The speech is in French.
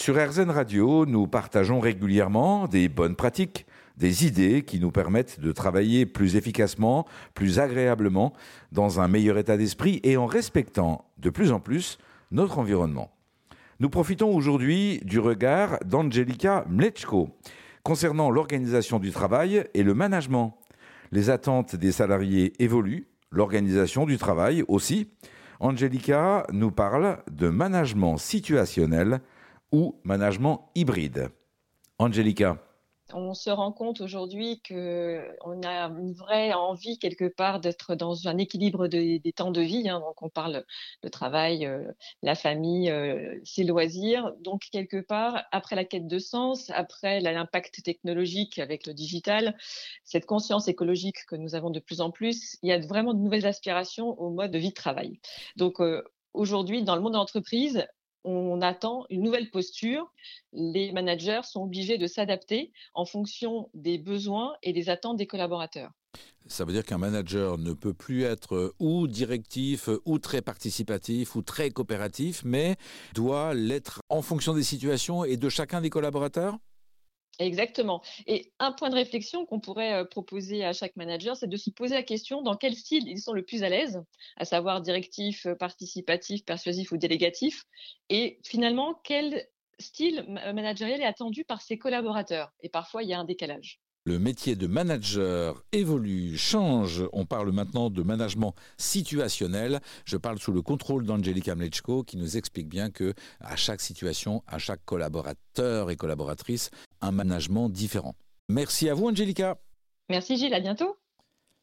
Sur RZN Radio, nous partageons régulièrement des bonnes pratiques, des idées qui nous permettent de travailler plus efficacement, plus agréablement, dans un meilleur état d'esprit et en respectant de plus en plus notre environnement. Nous profitons aujourd'hui du regard d'Angelika Mleczko concernant l'organisation du travail et le management. Les attentes des salariés évoluent, l'organisation du travail aussi. Angelika nous parle de management situationnel ou management hybride. Angelika. On se rend compte aujourd'hui qu'on a une vraie envie quelque part d'être dans un équilibre des temps de vie. Hein. Donc on parle de travail, euh, la famille, euh, ses loisirs. Donc quelque part, après la quête de sens, après l'impact technologique avec le digital, cette conscience écologique que nous avons de plus en plus, il y a vraiment de nouvelles aspirations au mode de vie de travail. Donc euh, aujourd'hui, dans le monde de l'entreprise, on attend une nouvelle posture. Les managers sont obligés de s'adapter en fonction des besoins et des attentes des collaborateurs. Ça veut dire qu'un manager ne peut plus être ou directif, ou très participatif, ou très coopératif, mais doit l'être en fonction des situations et de chacun des collaborateurs? Exactement. Et un point de réflexion qu'on pourrait euh, proposer à chaque manager, c'est de se poser la question dans quel style ils sont le plus à l'aise, à savoir directif, euh, participatif, persuasif ou délégatif, et finalement quel style managérial est attendu par ses collaborateurs? Et parfois, il y a un décalage. Le métier de manager évolue, change. On parle maintenant de management situationnel. Je parle sous le contrôle d'Angelica Mleczko qui nous explique bien que à chaque situation, à chaque collaborateur et collaboratrice, un management différent. Merci à vous, Angelica. Merci, Gilles. À bientôt.